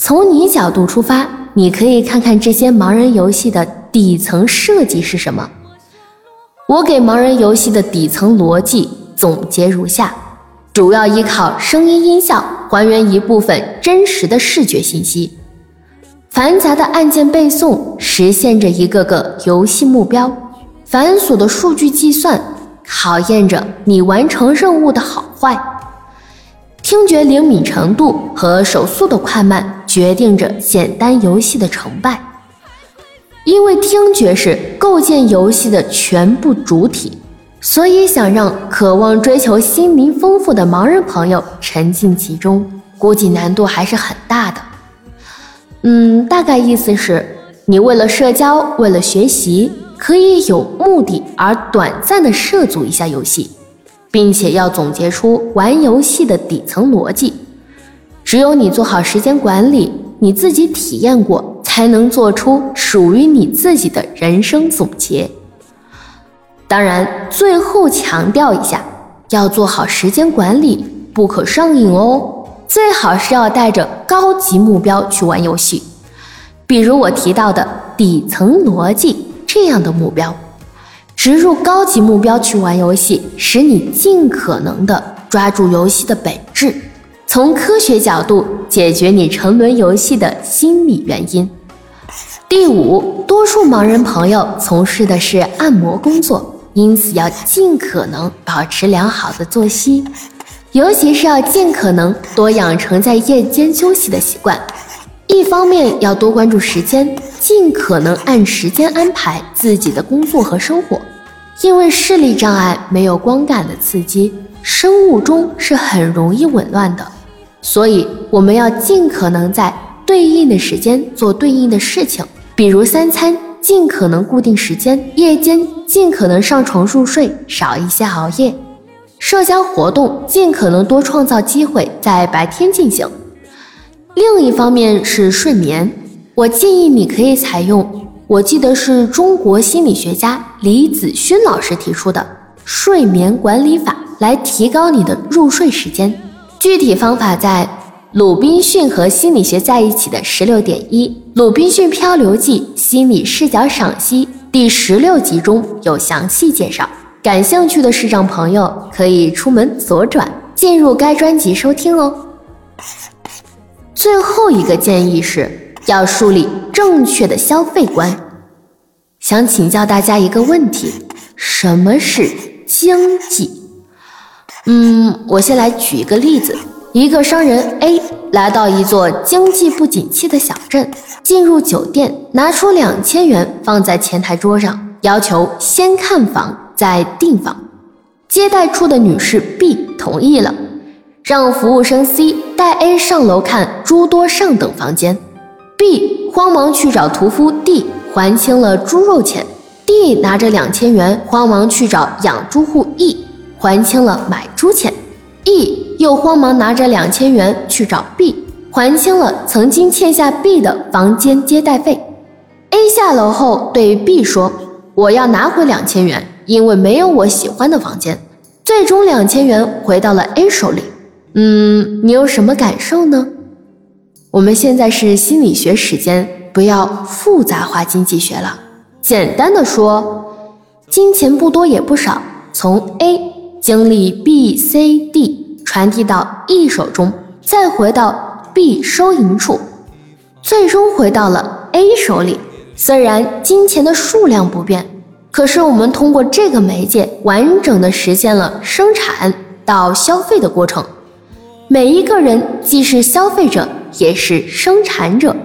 从你角度出发，你可以看看这些盲人游戏的底层设计是什么。我给盲人游戏的底层逻辑总结如下：主要依靠声音音效还原一部分真实的视觉信息，繁杂的按键背诵实现着一个个游戏目标，繁琐的数据计算考验着你完成任务的好坏。听觉灵敏程度和手速的快慢决定着简单游戏的成败，因为听觉是构建游戏的全部主体，所以想让渴望追求心灵丰富的盲人朋友沉浸其中，估计难度还是很大的。嗯，大概意思是，你为了社交，为了学习，可以有目的而短暂的涉足一下游戏。并且要总结出玩游戏的底层逻辑，只有你做好时间管理，你自己体验过，才能做出属于你自己的人生总结。当然，最后强调一下，要做好时间管理，不可上瘾哦。最好是要带着高级目标去玩游戏，比如我提到的底层逻辑这样的目标。植入高级目标去玩游戏，使你尽可能的抓住游戏的本质，从科学角度解决你沉沦游戏的心理原因。第五，多数盲人朋友从事的是按摩工作，因此要尽可能保持良好的作息，尤其是要尽可能多养成在夜间休息的习惯。一方面要多关注时间，尽可能按时间安排自己的工作和生活。因为视力障碍没有光感的刺激，生物钟是很容易紊乱的，所以我们要尽可能在对应的时间做对应的事情，比如三餐尽可能固定时间，夜间尽可能上床入睡，少一些熬夜，社交活动尽可能多创造机会在白天进行。另一方面是睡眠，我建议你可以采用，我记得是中国心理学家李子勋老师提出的睡眠管理法，来提高你的入睡时间。具体方法在《鲁滨逊和心理学在一起的十六点一：鲁滨逊漂流记心理视角赏析》第十六集中有详细介绍。感兴趣的视障朋友可以出门左转，进入该专辑收听哦。最后一个建议是要树立正确的消费观。想请教大家一个问题：什么是经济？嗯，我先来举一个例子：一个商人 A 来到一座经济不景气的小镇，进入酒店，拿出两千元放在前台桌上，要求先看房再订房。接待处的女士 B 同意了。让服务生 C 带 A 上楼看诸多上等房间，B 慌忙去找屠夫 D 还清了猪肉钱，D 拿着两千元慌忙去找养猪户 E 还清了买猪钱，E 又慌忙拿着两千元去找 B 还清了曾经欠下 B 的房间接待费。A 下楼后对 B 说：“我要拿回两千元，因为没有我喜欢的房间。”最终两千元回到了 A 手里。嗯，你有什么感受呢？我们现在是心理学时间，不要复杂化经济学了。简单的说，金钱不多也不少，从 A 经历 B、C、D 传递到 E 手中，再回到 B 收银处，最终回到了 A 手里。虽然金钱的数量不变，可是我们通过这个媒介，完整的实现了生产到消费的过程。每一个人既是消费者，也是生产者。